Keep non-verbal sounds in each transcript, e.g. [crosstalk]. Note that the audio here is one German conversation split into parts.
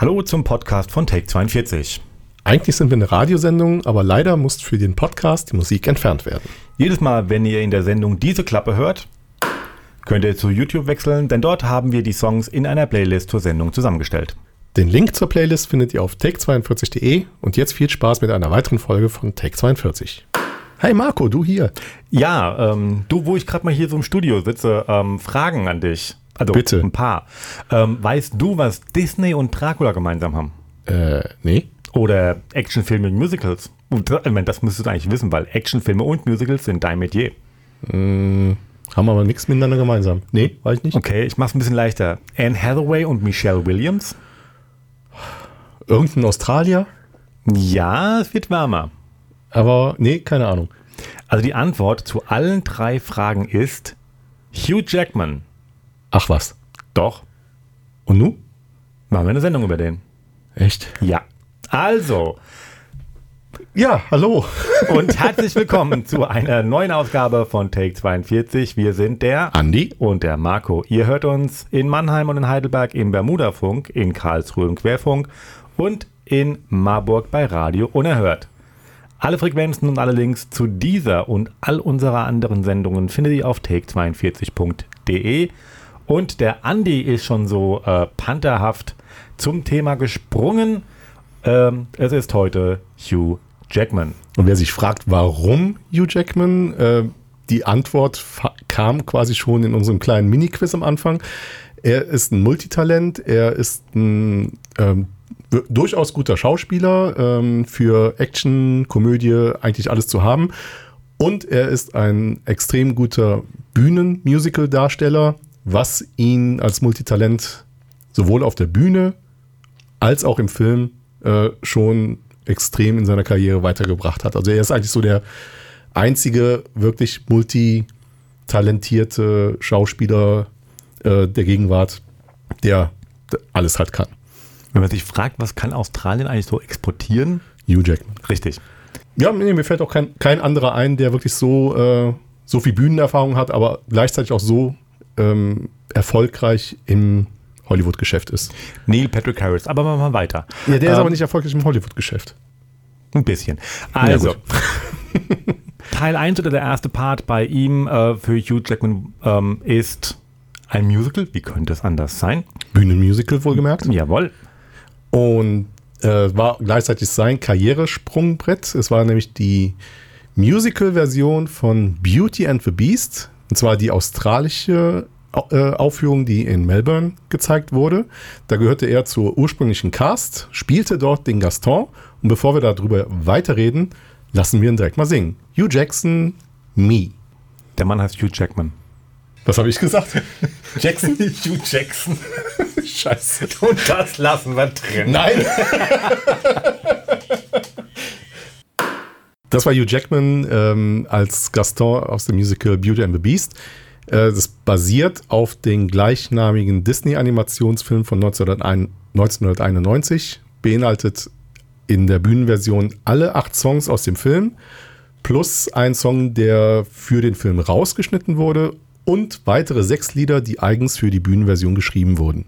Hallo zum Podcast von Take 42. Eigentlich sind wir eine Radiosendung, aber leider muss für den Podcast die Musik entfernt werden. Jedes Mal, wenn ihr in der Sendung diese Klappe hört, könnt ihr zu YouTube wechseln, denn dort haben wir die Songs in einer Playlist zur Sendung zusammengestellt. Den Link zur Playlist findet ihr auf take42.de und jetzt viel Spaß mit einer weiteren Folge von Take 42. Hey Marco, du hier. Ja, ähm, du, wo ich gerade mal hier so im Studio sitze, ähm, Fragen an dich. Also Bitte. ein paar. Ähm, weißt du, was Disney und Dracula gemeinsam haben? Äh, nee. Oder Actionfilme und Musicals? Und, ich meine, das müsstest du eigentlich wissen, weil Actionfilme und Musicals sind dein Metier. Hm, haben aber nichts miteinander gemeinsam. Nee, weiß ich nicht. Okay, ich mach's ein bisschen leichter. Anne Hathaway und Michelle Williams? Irgendein Australier? Ja, es wird wärmer. Aber nee, keine Ahnung. Also die Antwort zu allen drei Fragen ist Hugh Jackman. Ach was. Doch. Und nu? Machen wir eine Sendung über den. Echt? Ja. Also, Ja, hallo. [laughs] und herzlich willkommen zu einer neuen Ausgabe von Take 42. Wir sind der Andi. und der Marco. Ihr hört uns in Mannheim und in Heidelberg im Bermudafunk, in Karlsruhe im Querfunk und in Marburg bei Radio Unerhört. Alle Frequenzen und alle Links zu dieser und all unserer anderen Sendungen findet ihr auf take42.de. Und der Andi ist schon so äh, pantherhaft zum Thema gesprungen. Ähm, es ist heute Hugh Jackman. Und wer sich fragt, warum Hugh Jackman, äh, die Antwort kam quasi schon in unserem kleinen Mini-Quiz am Anfang. Er ist ein Multitalent, er ist ein ähm, durchaus guter Schauspieler, ähm, für Action, Komödie eigentlich alles zu haben. Und er ist ein extrem guter Bühnen-Musical-Darsteller, was ihn als Multitalent sowohl auf der Bühne als auch im Film äh, schon extrem in seiner Karriere weitergebracht hat. Also er ist eigentlich so der einzige wirklich multitalentierte Schauspieler äh, der Gegenwart, der alles halt kann. Wenn man sich fragt, was kann Australien eigentlich so exportieren? Hugh Jackman. Richtig. Ja, nee, mir fällt auch kein, kein anderer ein, der wirklich so, äh, so viel Bühnenerfahrung hat, aber gleichzeitig auch so ähm, erfolgreich im Hollywood-Geschäft ist. Neil Patrick Harris. Aber machen wir mal weiter. Ja, der ist Ähm, aber nicht erfolgreich im Hollywood-Geschäft. Ein bisschen. Also, gut. [laughs] Teil 1 oder der erste Part bei ihm äh, für Hugh Jackman ähm, ist ein Musical. Wie könnte es anders sein? Bühnenmusical wohlgemerkt. Jawohl. Und äh, war gleichzeitig sein Karrieresprungbrett. Es war nämlich die Musical-Version von Beauty and the Beast. Und zwar die australische äh, Aufführung, die in Melbourne gezeigt wurde. Da gehörte er zur ursprünglichen Cast, spielte dort den Gaston. Und bevor wir darüber weiterreden, lassen wir ihn direkt mal singen. Hugh Jackson, Me. Der Mann heißt Hugh Jackman. Was habe ich gesagt? [laughs] Jackson? [laughs] Hugh Jackson. Scheiße. Und das lassen wir drin. Nein. [laughs] Das war Hugh Jackman ähm, als Gaston aus dem Musical Beauty and the Beast. Äh, das basiert auf den gleichnamigen Disney-Animationsfilm von 1901 1991, beinhaltet in der Bühnenversion alle acht Songs aus dem Film, plus ein Song, der für den Film rausgeschnitten wurde und weitere sechs Lieder, die eigens für die Bühnenversion geschrieben wurden.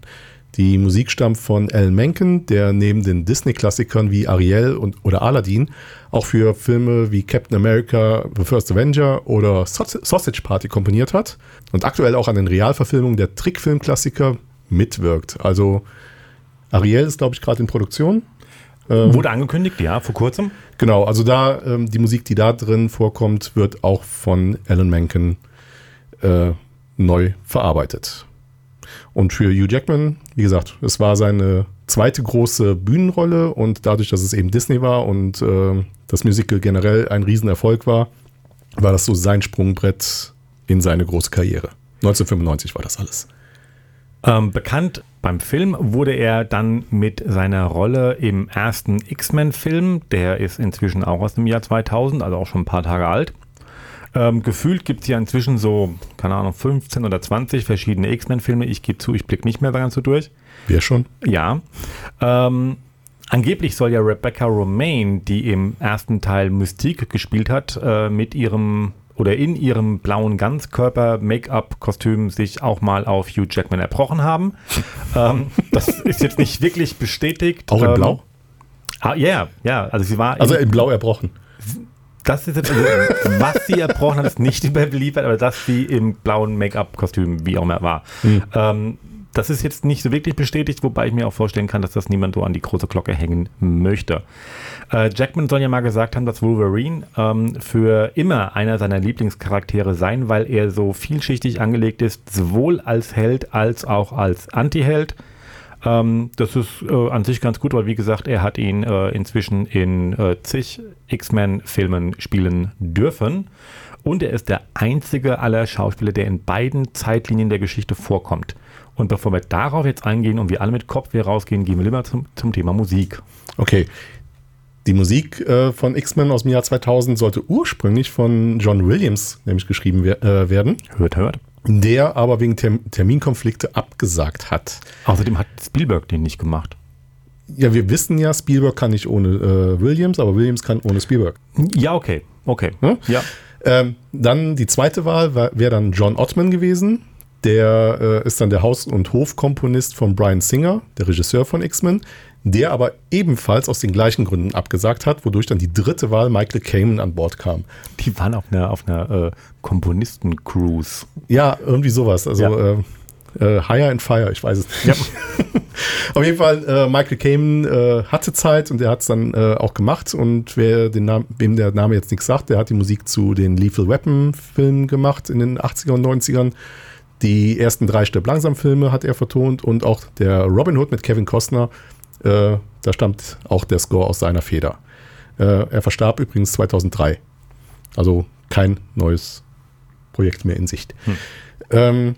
Die Musik stammt von Alan Menken, der neben den Disney-Klassikern wie Ariel und, oder Aladdin auch für Filme wie Captain America, The First Avenger oder Saus- Sausage Party komponiert hat und aktuell auch an den Realverfilmungen der Trickfilm-Klassiker mitwirkt. Also Ariel ist, glaube ich, gerade in Produktion. Wurde angekündigt, ja, vor kurzem. Genau, also da ähm, die Musik, die da drin vorkommt, wird auch von Alan Menken äh, neu verarbeitet. Und für Hugh Jackman, wie gesagt, es war seine zweite große Bühnenrolle und dadurch, dass es eben Disney war und äh, das Musical generell ein Riesenerfolg war, war das so sein Sprungbrett in seine große Karriere. 1995 war das alles. Ähm, bekannt beim Film wurde er dann mit seiner Rolle im ersten X-Men-Film. Der ist inzwischen auch aus dem Jahr 2000, also auch schon ein paar Tage alt. Ähm, gefühlt gibt es ja inzwischen so, keine Ahnung, 15 oder 20 verschiedene X-Men-Filme. Ich gebe zu, ich blicke nicht mehr ganz so durch. Wer schon? Ja. Ähm, angeblich soll ja Rebecca Romaine, die im ersten Teil Mystique gespielt hat, äh, mit ihrem oder in ihrem blauen Ganzkörper-Make-up-Kostüm sich auch mal auf Hugh Jackman erbrochen haben. [laughs] ähm, das ist jetzt nicht wirklich bestätigt. Auch in ähm, Blau? Ah, ja, ja. Also sie war. Also in Blau erbrochen. Das ist jetzt, also, was sie erbrochen hat, ist nicht überliefert, aber dass sie im blauen Make-up-Kostüm, wie auch immer, war. Ähm, das ist jetzt nicht so wirklich bestätigt, wobei ich mir auch vorstellen kann, dass das niemand so an die große Glocke hängen möchte. Äh, Jackman soll ja mal gesagt haben, dass Wolverine ähm, für immer einer seiner Lieblingscharaktere sein, weil er so vielschichtig angelegt ist, sowohl als Held als auch als Anti-Held. Ähm, das ist äh, an sich ganz gut, weil wie gesagt, er hat ihn äh, inzwischen in äh, zig X-Men-Filmen spielen dürfen. Und er ist der einzige aller Schauspieler, der in beiden Zeitlinien der Geschichte vorkommt. Und bevor wir darauf jetzt eingehen und wir alle mit Kopfweh rausgehen, gehen wir lieber zum, zum Thema Musik. Okay. Die Musik äh, von X-Men aus dem Jahr 2000 sollte ursprünglich von John Williams nämlich geschrieben wer äh, werden, Hört, hört. Der aber wegen Term Terminkonflikte abgesagt hat. Außerdem hat Spielberg den nicht gemacht. Ja, wir wissen ja, Spielberg kann nicht ohne äh, Williams, aber Williams kann ohne Spielberg. Ja, okay. Okay. Hm? Ja. Ähm, dann die zweite Wahl wäre dann John Ottman gewesen. Der äh, ist dann der Haus- und Hofkomponist von Brian Singer, der Regisseur von X-Men, der aber ebenfalls aus den gleichen Gründen abgesagt hat, wodurch dann die dritte Wahl Michael Kamen an Bord kam. Die waren auf einer, auf einer äh, Komponisten-Cruise. Ja, irgendwie sowas. Also Ja. äh, äh, Higher and Fire, ich weiß es nicht. [laughs] Auf jeden Fall, äh, Michael Kamen äh, hatte Zeit und er hat es dann äh, auch gemacht. Und wer den Namen, wem der Name jetzt nichts sagt, der hat die Musik zu den Lethal Weapon-Filmen gemacht in den 80er und 90ern. Die ersten drei Stirb langsam Filme hat er vertont und auch der Robin Hood mit Kevin Costner, äh, da stammt auch der Score aus seiner Feder. Äh, er verstarb übrigens 2003. Also kein neues Projekt mehr in Sicht. Ähm,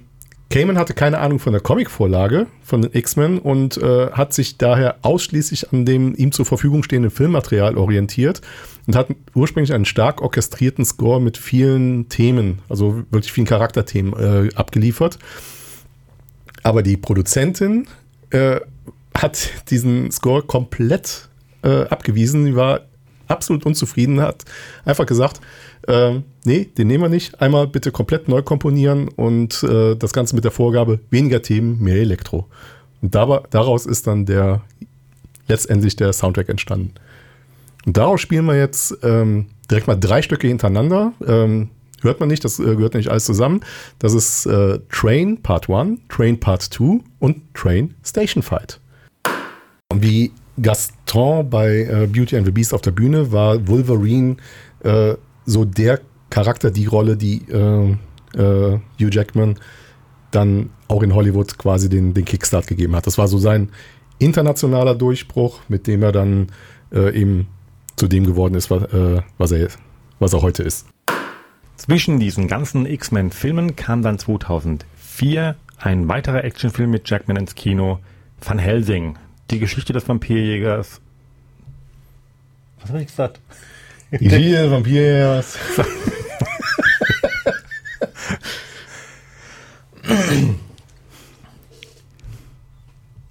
Cayman hatte keine Ahnung von der Comicvorlage von den X-Men und äh, hat sich daher ausschließlich an dem ihm zur Verfügung stehenden Filmmaterial orientiert und hat ursprünglich einen stark orchestrierten Score mit vielen Themen, also wirklich vielen Charakterthemen äh, abgeliefert. Aber die Produzentin äh, hat diesen Score komplett äh, abgewiesen. Die war absolut unzufrieden, hat einfach gesagt, ähm, nee, den nehmen wir nicht. Einmal bitte komplett neu komponieren und äh, das Ganze mit der Vorgabe, weniger Themen, mehr Elektro. Und dabei, daraus ist dann der letztendlich der Soundtrack entstanden. Und daraus spielen wir jetzt ähm, direkt mal drei Stücke hintereinander. Ähm, hört man nicht, das äh, gehört nicht alles zusammen. Das ist äh, Train Part 1, Train Part 2 und Train Station Fight. Wie Gaston bei äh, Beauty and the Beast auf der Bühne war Wolverine äh, so der Charakter, die Rolle, die äh, äh, Hugh Jackman dann auch in Hollywood quasi den, den Kickstart gegeben hat. Das war so sein internationaler Durchbruch, mit dem er dann äh, eben zu dem geworden ist, was, äh, was, er, was er heute ist. Zwischen diesen ganzen X-Men-Filmen kam dann 2004 ein weiterer Actionfilm mit Jackman ins Kino, Van Helsing, die Geschichte des Vampirjägers. Was habe ich gesagt? Die Vampirs.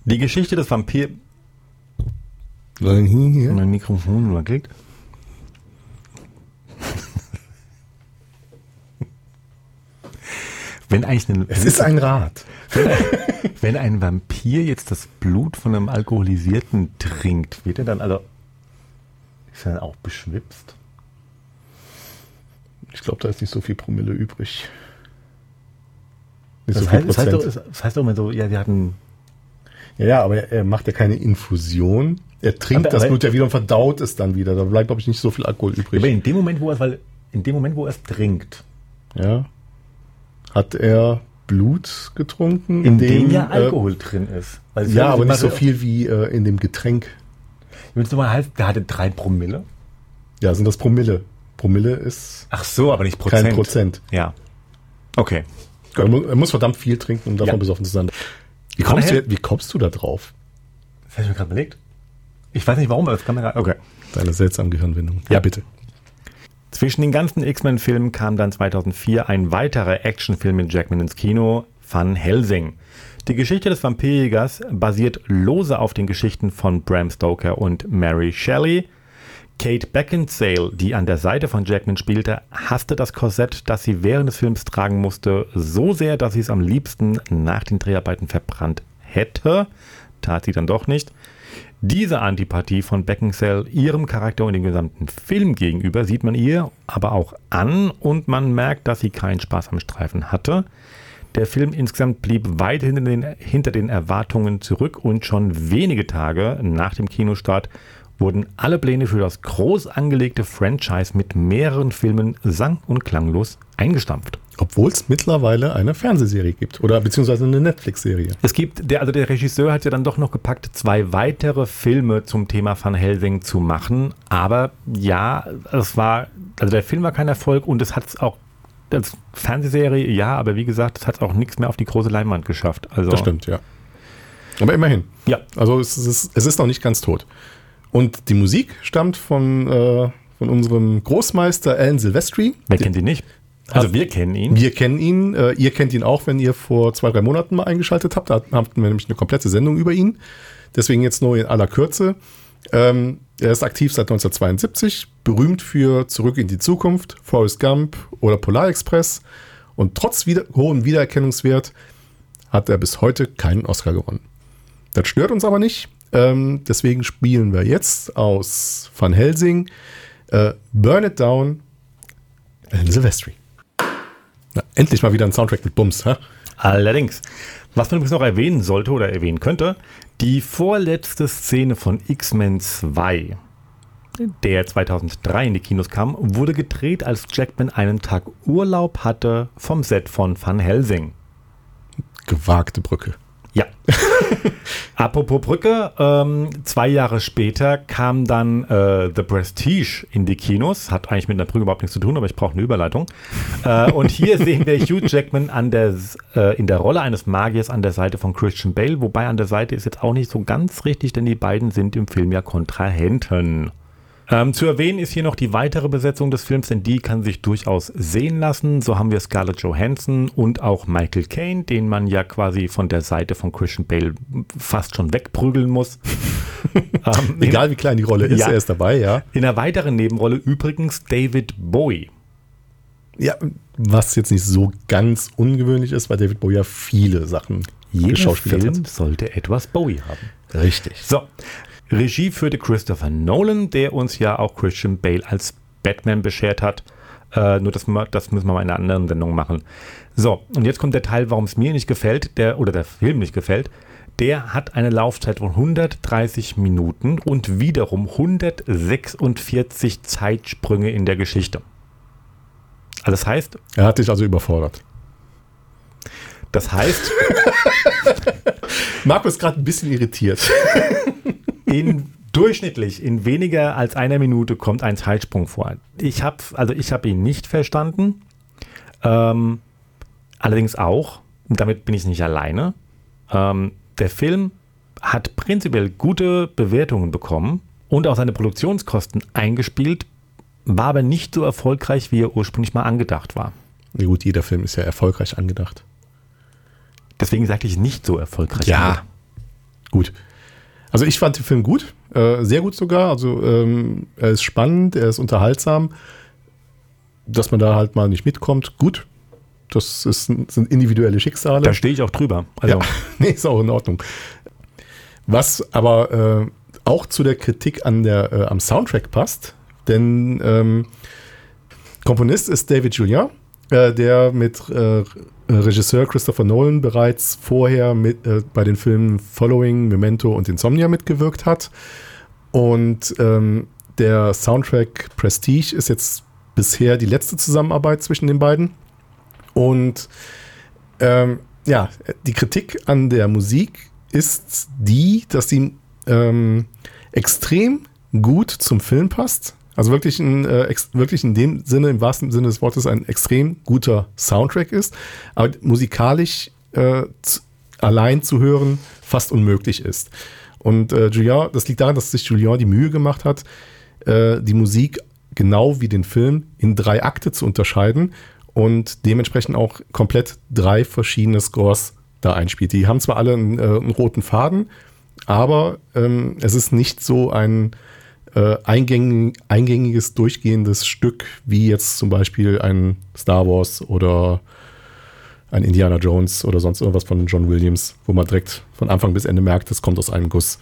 Die Geschichte des Vampir... Hier. Mein Mikrofon überklickt. Wenn eigentlich ein, Es ist ein Rad. wenn ein Vampir jetzt das Blut von einem Alkoholisierten trinkt, wird er dann also ist er dann auch beschwipst? Ich glaube, da ist nicht so viel Promille übrig. Nicht Das so heißt, das, heißt doch, das heißt doch immer so, ja, die hatten Ja, ja, aber er macht ja keine Infusion. Er trinkt Aber- das Blut ja wieder und verdaut es dann wieder. Da bleibt, glaube ich, nicht so viel Alkohol übrig. Aber in dem Moment, wo er es, weil in dem Moment, wo er es trinkt, Ja. Hat er Blut getrunken? in dem ja äh, Alkohol drin ist. Ja, aber nicht so viel wie äh, in dem Getränk. Willst du mal heißen, der hatte drei Promille? Ja, sind das Promille. Promille ist Ach so, aber nicht Prozent. kein Prozent. Ja. Okay. Er muss, er muss verdammt viel trinken, um davon Ja. besoffen zu sein. Wie kommst, du, wie kommst du da drauf? Das habe ich mir gerade überlegt. Ich weiß nicht warum, aber das kann man gerade. Okay. Deine seltsame Gehirnwindung. Ja, bitte. Zwischen den ganzen X-Men-Filmen kam dann 2004 ein weiterer Actionfilm mit Jackman ins Kino, Van Helsing. Die Geschichte des Vampirjägers basiert lose auf den Geschichten von Bram Stoker und Mary Shelley. Kate Beckinsale, die an der Seite von Jackman spielte, hasste das Korsett, das sie während des Films tragen musste, so sehr, dass sie es am liebsten nach den Dreharbeiten verbrannt hätte. Tat sie dann doch nicht. Diese Antipathie von Beckinsale ihrem Charakter und dem gesamten Film gegenüber sieht man ihr aber auch an und man merkt, dass sie keinen Spaß am Streifen hatte. Der Film insgesamt blieb weit hinter den, hinter den Erwartungen zurück und schon wenige Tage nach dem Kinostart wurden alle Pläne für das groß angelegte Franchise mit mehreren Filmen sang- und klanglos eingestampft. Obwohl es mittlerweile eine Fernsehserie gibt oder beziehungsweise eine Netflix-Serie. Es gibt, der, also der Regisseur hat ja dann doch noch gepackt, zwei weitere Filme zum Thema Van Helsing zu machen. Aber ja, es war, also der Film war kein Erfolg und es hat es auch als Fernsehserie, ja, aber wie gesagt, es hat auch nichts mehr auf die große Leinwand geschafft. Also, Das stimmt, ja. Aber immerhin. Ja, Also es ist, es ist noch nicht ganz tot. Und die Musik stammt von, äh, von unserem Großmeister Alan Silvestri. wer kennt ihn nicht? Also wir kennen ihn. Wir kennen ihn. Äh, ihr kennt ihn auch, wenn ihr vor zwei, drei Monaten mal eingeschaltet habt. Da hatten wir nämlich eine komplette Sendung über ihn. Deswegen jetzt nur in aller Kürze. Ähm, er ist aktiv seit 1972, berühmt für Zurück in die Zukunft, Forrest Gump oder Polar Express. Und trotz wieder hohem Wiedererkennungswert hat er bis heute keinen Oscar gewonnen. Das stört uns aber nicht. Ähm, deswegen spielen wir jetzt aus Van Helsing äh, Burn It Down Alan Silvestri. Na, endlich mal wieder ein Soundtrack mit Bums, hä? Allerdings, was man übrigens noch erwähnen sollte oder erwähnen könnte, die vorletzte Szene von X-Men 2, der 2003 in die Kinos kam, wurde gedreht, als Jackman einen Tag Urlaub hatte vom Set von Van Helsing. Gewagte Brücke. Ja. [laughs] Apropos Brücke, ähm, zwei Jahre später kam dann äh, The Prestige in die Kinos. Hat eigentlich mit einer Brücke überhaupt nichts zu tun, aber ich brauche eine Überleitung. Äh, und hier sehen wir Hugh Jackman an der, äh, in der Rolle eines Magiers an der Seite von Christian Bale. Wobei an der Seite ist jetzt auch nicht so ganz richtig, denn die beiden sind im Film ja Kontrahenten. Ähm, zu erwähnen ist hier noch die weitere Besetzung des Films, denn die kann sich durchaus sehen lassen. So haben wir Scarlett Johansson und auch Michael Caine, den man ja quasi von der Seite von Christian Bale fast schon wegprügeln muss. [laughs] ähm, Egal wie klein die Rolle ist, Ja. er ist dabei, ja. In einer weiteren Nebenrolle übrigens David Bowie. Ja, was jetzt nicht so ganz ungewöhnlich ist, weil David Bowie ja viele Sachen Jeder Film hat. sollte etwas Bowie haben. Richtig. So, Regie führte Christopher Nolan, der uns ja auch Christian Bale als Batman beschert hat. Äh, nur das, das müssen wir mal in einer anderen Sendung machen. So, und jetzt kommt der Teil, warum es mir nicht gefällt, der, oder der Film nicht gefällt. Der hat eine Laufzeit von 130 Minuten und wiederum 146 Zeitsprünge in der Geschichte. Also das heißt, Er hat dich also überfordert. das heißt, [laughs] Marco ist gerade ein bisschen irritiert. [laughs] in durchschnittlich in weniger als einer Minute kommt ein Zeitsprung vor. Ich habe also ich habe ihn nicht verstanden. Ähm, allerdings auch, und damit bin ich nicht alleine. Ähm, der Film hat prinzipiell gute Bewertungen bekommen und auch seine Produktionskosten eingespielt, war aber nicht so erfolgreich, wie er ursprünglich mal angedacht war. Ja, gut, jeder Film ist ja erfolgreich angedacht. Deswegen sagte ich nicht so erfolgreich. Ja. angedacht. Gut. Also ich fand den Film gut, äh, sehr gut sogar. Also ähm, er ist spannend, er ist unterhaltsam. Dass man da halt mal nicht mitkommt, gut. Das ist, sind individuelle Schicksale. Da stehe ich auch drüber. Also, ja, [laughs] nee, ist auch in Ordnung. Was aber äh, auch zu der Kritik an der, äh, am Soundtrack passt, denn ähm, Komponist ist David Julien, äh, der mit äh, Regisseur Christopher Nolan bereits vorher mit, äh, bei den Filmen Following, Memento und Insomnia mitgewirkt hat. Und ähm, der Soundtrack Prestige ist jetzt bisher die letzte Zusammenarbeit zwischen den beiden. Und ähm, ja, die Kritik an der Musik ist die, dass sie ähm, extrem gut zum Film passt. Also wirklich, ein, äh, wirklich in dem Sinne, im wahrsten Sinne des Wortes, ein extrem guter Soundtrack ist, aber musikalisch äh, allein zu hören fast unmöglich ist. Und äh, Julien, das liegt daran, dass sich Julien die Mühe gemacht hat, äh, die Musik genau wie den Film in drei Akte zu unterscheiden und dementsprechend auch komplett drei verschiedene Scores da einspielt. Die haben zwar alle einen, äh, einen roten Faden, aber ähm, es ist nicht so ein äh, eingängig, eingängiges, durchgehendes Stück, wie jetzt zum Beispiel ein Star Wars oder ein Indiana Jones oder sonst irgendwas von John Williams, wo man direkt von Anfang bis Ende merkt, das kommt aus einem Guss.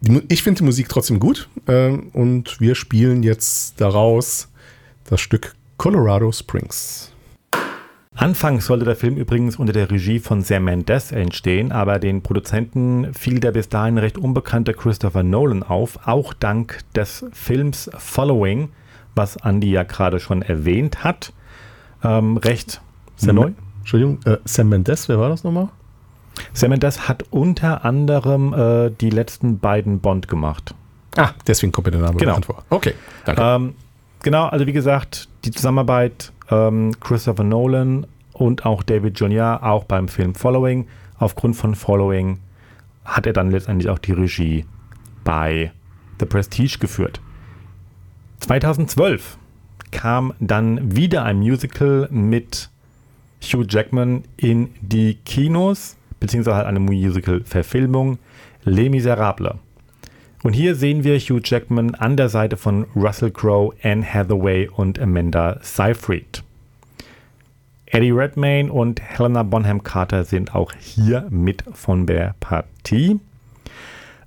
Die, ich finde die Musik trotzdem gut äh, und wir spielen jetzt daraus das Stück Colorado Springs. Anfangs sollte der Film übrigens unter der Regie von Sam Mendes entstehen, aber den Produzenten fiel der bis dahin recht unbekannte Christopher Nolan auf, auch dank des Films Following, was Andy ja gerade schon erwähnt hat. Ähm, recht sehr neu. Entschuldigung, äh, Sam Mendes, wer war das nochmal? Sam Mendes hat unter anderem äh, die letzten beiden Bond gemacht. Ah, deswegen kommt mir der Name genau. vor. Okay, danke. Ähm, genau, also wie gesagt, die Zusammenarbeit ähm, Christopher Nolan und auch David Junior, auch beim Film Following. Aufgrund von Following hat er dann letztendlich auch die Regie bei The Prestige geführt. 2012 kam dann wieder ein Musical mit Hugh Jackman in die Kinos, beziehungsweise halt eine Musical-Verfilmung, Les Miserables. Und hier sehen wir Hugh Jackman an der Seite von Russell Crowe, Anne Hathaway und Amanda Seyfried. Eddie Redmayne und Helena Bonham Carter sind auch hier mit von der Partie.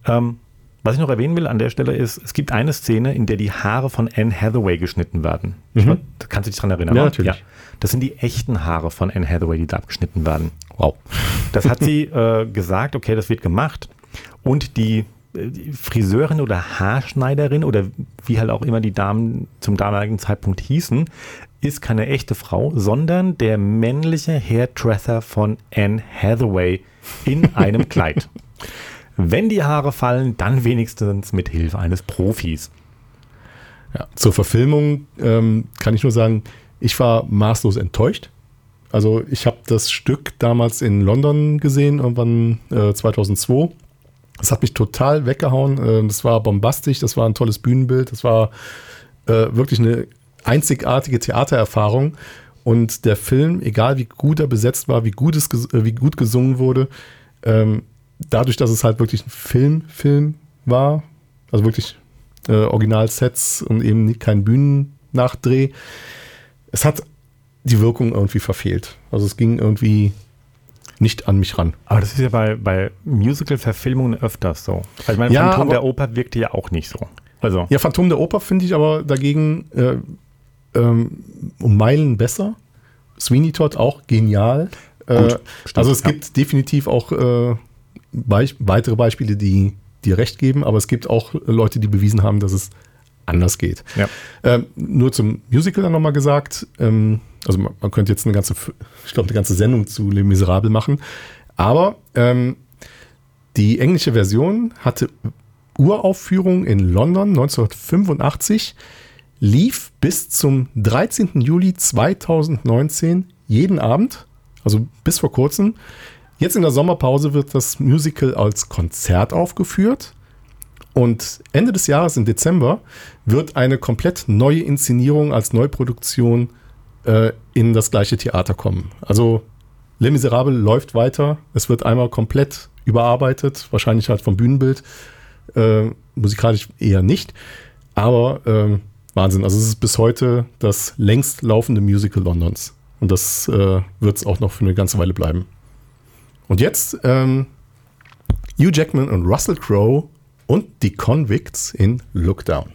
Ähm, was ich noch erwähnen will an der Stelle ist, es gibt eine Szene, in der die Haare von Anne Hathaway geschnitten werden. Mhm. kannst du dich daran erinnern? Ja, natürlich. Ja. Das sind die echten Haare von Anne Hathaway, die da abgeschnitten werden. Wow. Das hat sie äh, gesagt, okay, das wird gemacht. Und die, Friseurin oder Haarschneiderin oder wie halt auch immer die Damen zum damaligen Zeitpunkt hießen, ist keine echte Frau, sondern der männliche Hairdresser von Anne Hathaway in [laughs] einem Kleid. Wenn die Haare fallen, dann wenigstens mit Hilfe eines Profis. Ja, zur Verfilmung ähm, kann ich nur sagen, ich war maßlos enttäuscht. Also ich habe das Stück damals in London gesehen, irgendwann äh, 2002. Das hat mich total weggehauen. Äh, das war bombastisch, das war ein tolles Bühnenbild, das war äh, wirklich eine einzigartige Theatererfahrung. Und der Film, egal wie gut er besetzt war, wie gut, es, äh, wie gut gesungen wurde, ähm, dadurch, dass es halt wirklich ein Film, Film war, also wirklich äh, Originalsets und eben kein Bühnennachdreh, es hat die Wirkung irgendwie verfehlt. Also es ging irgendwie nicht an mich ran. Aber das ist ja bei, bei Musical-Verfilmungen öfters so. Also ich meine, ja, Phantom der Oper wirkte ja auch nicht so. Also. Ja, Phantom der Oper finde ich aber dagegen äh, ähm, um Meilen besser. Sweeney Todd auch genial. Gut, äh, also es ja. gibt definitiv auch äh, Beich weitere Beispiele, die dir recht geben, aber es gibt auch Leute, die bewiesen haben, dass es anders geht. Ja. Ähm, nur zum Musical dann nochmal gesagt, ähm, also man, man, könnte jetzt eine ganze, ich glaube, eine ganze Sendung zu Les Miserables machen, aber ähm, die englische Version hatte Uraufführung in London 1985, lief bis zum 13. Juli 2019 jeden Abend, also bis vor kurzem. Jetzt in der Sommerpause wird das Musical als Konzert aufgeführt. Und Ende des Jahres, im Dezember, wird eine komplett neue Inszenierung als Neuproduktion äh, in das gleiche Theater kommen. Also Les Miserables läuft weiter. Es wird einmal komplett überarbeitet, wahrscheinlich halt vom Bühnenbild. Äh, musikalisch eher nicht. Aber äh, Wahnsinn. Also es ist bis heute das längst laufende Musical Londons. Und das äh, wird es auch noch für eine ganze Weile bleiben. Und jetzt ähm, Hugh Jackman und Russell Crowe und die Convicts in Lookdown.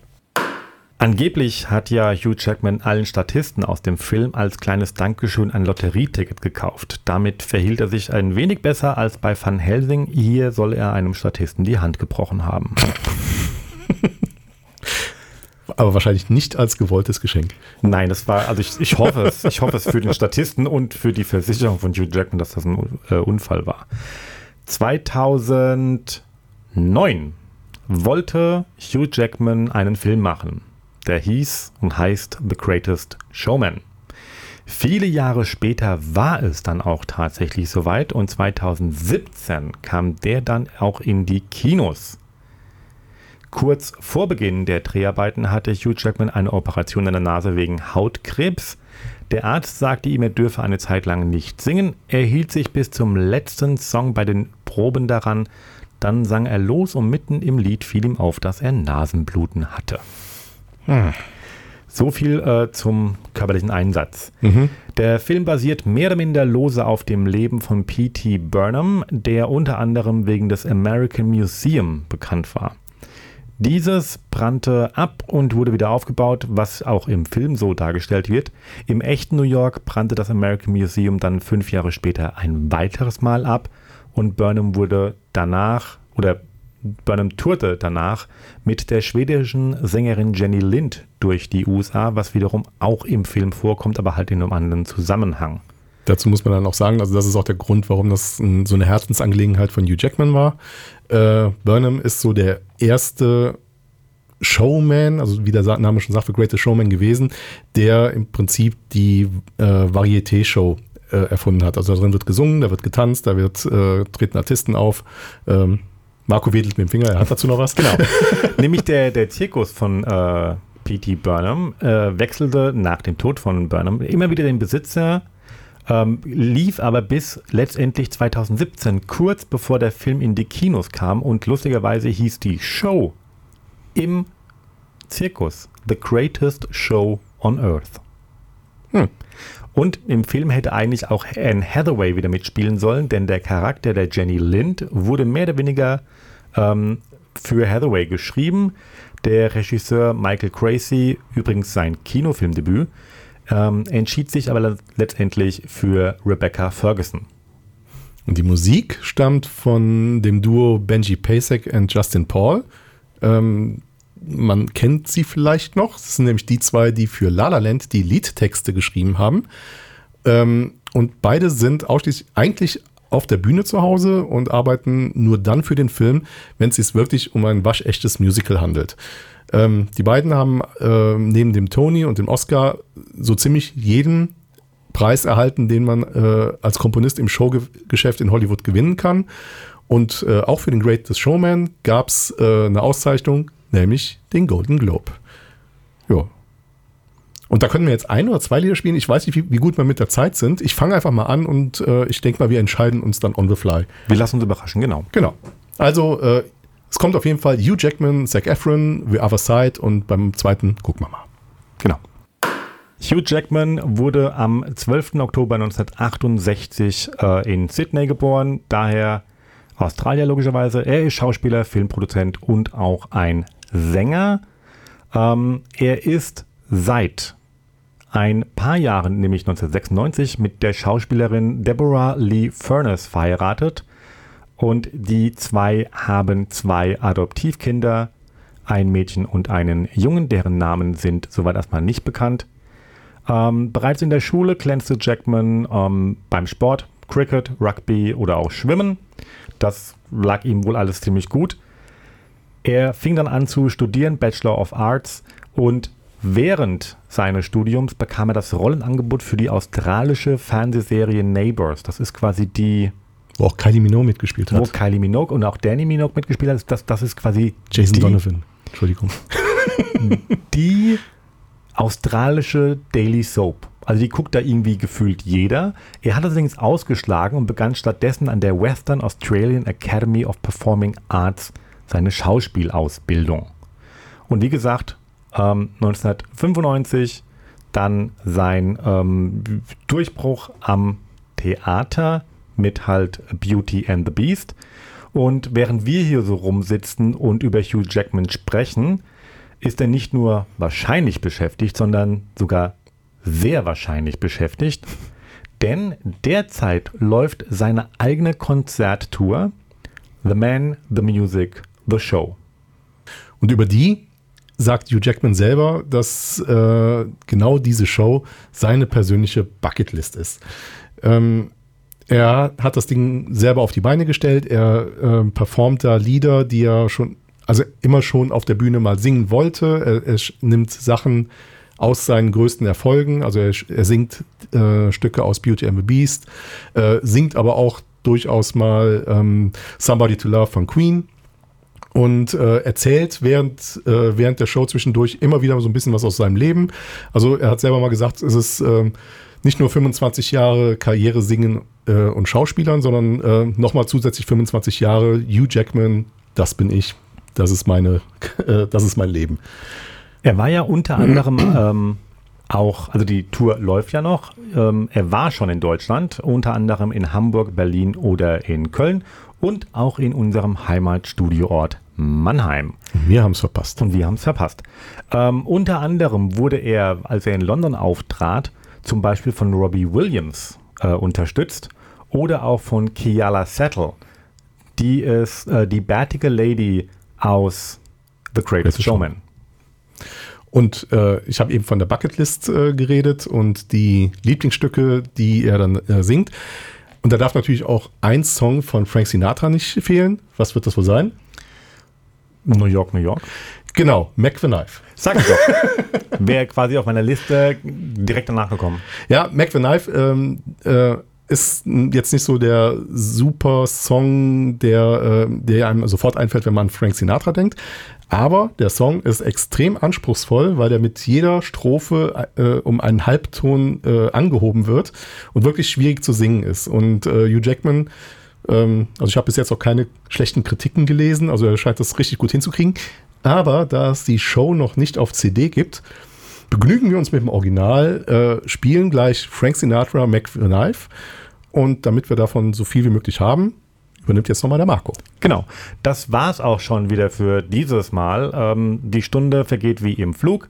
Angeblich hat ja Hugh Jackman allen Statisten aus dem Film als kleines Dankeschön ein Lotterieticket gekauft. Damit verhielt er sich ein wenig besser als bei Van Helsing. Hier soll er einem Statisten die Hand gebrochen haben. [laughs] Aber wahrscheinlich nicht als gewolltes Geschenk. Nein, das war, also ich, ich hoffe es. Ich hoffe es für den Statisten und für die Versicherung von Hugh Jackman, dass das ein äh, Unfall war. 2009 wollte Hugh Jackman einen Film machen. Der hieß und heißt The Greatest Showman. Viele Jahre später war es dann auch tatsächlich soweit und 2017 kam der dann auch in die Kinos. Kurz vor Beginn der Dreharbeiten hatte Hugh Jackman eine Operation in der Nase wegen Hautkrebs. Der Arzt sagte ihm, er dürfe eine Zeit lang nicht singen. Er hielt sich bis zum letzten Song bei den Proben daran, Dann sang er los und mitten im Lied fiel ihm auf, dass er Nasenbluten hatte. Hm. So viel äh, zum körperlichen Einsatz. Mhm. Der Film basiert mehr oder minder lose auf dem Leben von P.T. Burnham, der unter anderem wegen des American Museum bekannt war. Dieses brannte ab und wurde wieder aufgebaut, was auch im Film so dargestellt wird. Im echten New York brannte das American Museum dann fünf Jahre später ein weiteres Mal ab und Burnham wurde danach oder Burnham tourte danach mit der schwedischen Sängerin Jenny Lind durch die USA, was wiederum auch im Film vorkommt, aber halt in einem anderen Zusammenhang. Dazu muss man dann auch sagen, also das ist auch der Grund, warum das so eine Herzensangelegenheit von Hugh Jackman war. Äh, Burnham ist so der erste Showman, also wie der Name schon sagt, The Greatest Showman gewesen, der im Prinzip die äh, Varieté-Show äh, erfunden hat. Also darin wird gesungen, da wird getanzt, da wird äh, treten Artisten auf. Ähm, Marco wedelt mit dem Finger, er hat dazu noch was. Genau. [laughs] Nämlich der, der Zirkus von äh, P.T. Burnham äh, wechselte nach dem Tod von Burnham immer wieder den Besitzer, ähm, lief aber bis letztendlich 2017, kurz bevor der Film in die Kinos kam und lustigerweise hieß die Show im Zirkus The Greatest Show on Earth. Hm. Und im Film hätte eigentlich auch Anne Hathaway wieder mitspielen sollen, denn der Charakter der Jenny Lind wurde mehr oder weniger ähm, für Hathaway geschrieben. Der Regisseur Michael Crazy, übrigens sein Kinofilmdebüt, ähm, entschied sich aber letztendlich für Rebecca Ferguson. Und die Musik stammt von dem Duo Benji Pasek und Justin Paul. Ähm, man kennt sie vielleicht noch. Das sind nämlich die zwei, die für La La Land die Liedtexte geschrieben haben. Ähm, und beide sind ausschließlich eigentlich auf der Bühne zu Hause und arbeiten nur dann für den Film, wenn es sich wirklich um ein waschechtes Musical handelt. Ähm, die beiden haben äh, neben dem Tony und dem Oscar so ziemlich jeden Preis erhalten, den man äh, als Komponist im Showgeschäft in Hollywood gewinnen kann. Und äh, auch für den Greatest Showman gab es äh, eine Auszeichnung, nämlich den Golden Globe. Ja. Und da können wir jetzt ein oder zwei Lieder spielen. Ich weiß nicht, wie, wie gut wir mit der Zeit sind. Ich fange einfach mal an und äh, ich denke mal, wir entscheiden uns dann on the fly. Wir lassen uns überraschen, genau. Genau. Also, äh, es kommt auf jeden Fall Hugh Jackman, Zac Efron, The Other Side und beim zweiten gucken wir mal. Genau. Hugh Jackman wurde am 12. Oktober 1968 äh, in Sydney geboren, daher Australier logischerweise. Er ist Schauspieler, Filmproduzent und auch ein Sänger. Ähm, er ist seit ein paar Jahren, nämlich 1996, mit der Schauspielerin Deborah Lee Furness verheiratet. Und die zwei haben zwei Adoptivkinder, ein Mädchen und einen Jungen, deren Namen sind soweit erstmal nicht bekannt. Ähm, bereits in der Schule glänzte Jackman ähm, beim Sport, Cricket, Rugby oder auch Schwimmen. Das lag ihm wohl alles ziemlich gut. Er fing dann an zu studieren, Bachelor of Arts, und während seines Studiums bekam er das Rollenangebot für die australische Fernsehserie Neighbors. Das ist quasi die. Wo auch Kylie Minogue mitgespielt hat. Wo Kylie Minogue und auch Danny Minogue mitgespielt hat. Das, das ist quasi. Jason die, Donovan. Entschuldigung. [laughs] die australische Daily Soap. Also die guckt da irgendwie gefühlt jeder. Er hat allerdings ausgeschlagen und begann stattdessen an der Western Australian Academy of Performing Arts seine Schauspielausbildung. Und wie gesagt, ähm, 1995 dann sein ähm, Durchbruch am Theater mit halt Beauty and the Beast. Und während wir hier so rumsitzen und über Hugh Jackman sprechen, ist er nicht nur wahrscheinlich beschäftigt, sondern sogar sehr wahrscheinlich beschäftigt. Denn derzeit läuft seine eigene Konzerttour The Man, The Music, The Show. Und über die sagt Hugh Jackman selber, dass äh, genau diese Show seine persönliche Bucketlist ist. Ähm, er hat das Ding selber auf die Beine gestellt. Er äh, performt da Lieder, die er schon, also immer schon auf der Bühne mal singen wollte. Er, er nimmt Sachen aus seinen größten Erfolgen. Also er, er singt äh, Stücke aus Beauty and the Beast, äh, singt aber auch durchaus mal ähm, Somebody to Love von Queen und äh, erzählt während, äh, während der Show zwischendurch immer wieder so ein bisschen was aus seinem Leben. Also er hat selber mal gesagt, es ist äh, nicht nur 25 Jahre Karriere singen äh, und Schauspielern, sondern äh, nochmal zusätzlich 25 Jahre Hugh Jackman, das bin ich, das ist meine, [laughs] äh, das ist mein Leben. Er war ja unter anderem ähm, auch, also die Tour läuft ja noch. Ähm, er war schon in Deutschland, unter anderem in Hamburg, Berlin oder in Köln und auch in unserem Heimatstudioort Mannheim. Wir haben es verpasst. Und wir haben es verpasst. Ähm, unter anderem wurde er, als er in London auftrat, zum Beispiel von Robbie Williams äh, unterstützt oder auch von Kiala Settle. Die ist äh, die bärtige Lady aus The Greatest Showman. Und äh, ich habe eben von der Bucketlist äh, geredet und die Lieblingsstücke, die er dann äh, singt. Und da darf natürlich auch ein Song von Frank Sinatra nicht fehlen. Was wird das wohl sein? New York, New York. Genau, Mac the Knife. Sag ich doch. [laughs] Wäre quasi auf meiner Liste direkt danach gekommen. Ja, Mac the Knife ähm, äh, ist jetzt nicht so der super Song, der, äh, der einem sofort einfällt, wenn man an Frank Sinatra denkt. Aber der Song ist extrem anspruchsvoll, weil der mit jeder Strophe äh, um einen Halbton äh, angehoben wird und wirklich schwierig zu singen ist. Und äh, Hugh Jackman, ähm, also ich habe bis jetzt auch keine schlechten Kritiken gelesen, also er scheint das richtig gut hinzukriegen. Aber da es die Show noch nicht auf CD gibt, begnügen wir uns mit dem Original, äh, spielen gleich Frank Sinatra, Mac Knife. Und damit wir davon so viel wie möglich haben, übernimmt jetzt nochmal der Marco. Genau, das war es auch schon wieder für dieses Mal. Ähm, die Stunde vergeht wie im Flug.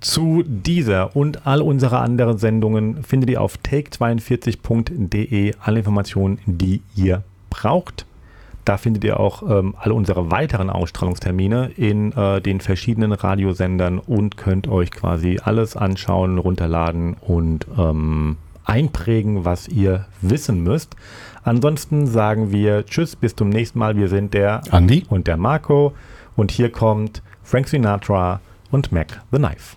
Zu dieser und all unsere anderen Sendungen findet ihr auf take42.de alle Informationen, die ihr braucht. Da findet ihr auch ähm, alle unsere weiteren Ausstrahlungstermine in äh, den verschiedenen Radiosendern und könnt euch quasi alles anschauen, runterladen und ähm, einprägen, was ihr wissen müsst. Ansonsten sagen wir Tschüss, bis zum nächsten Mal. Wir sind der Andi und der Marco. Und hier kommt Frank Sinatra und Mac the Knife.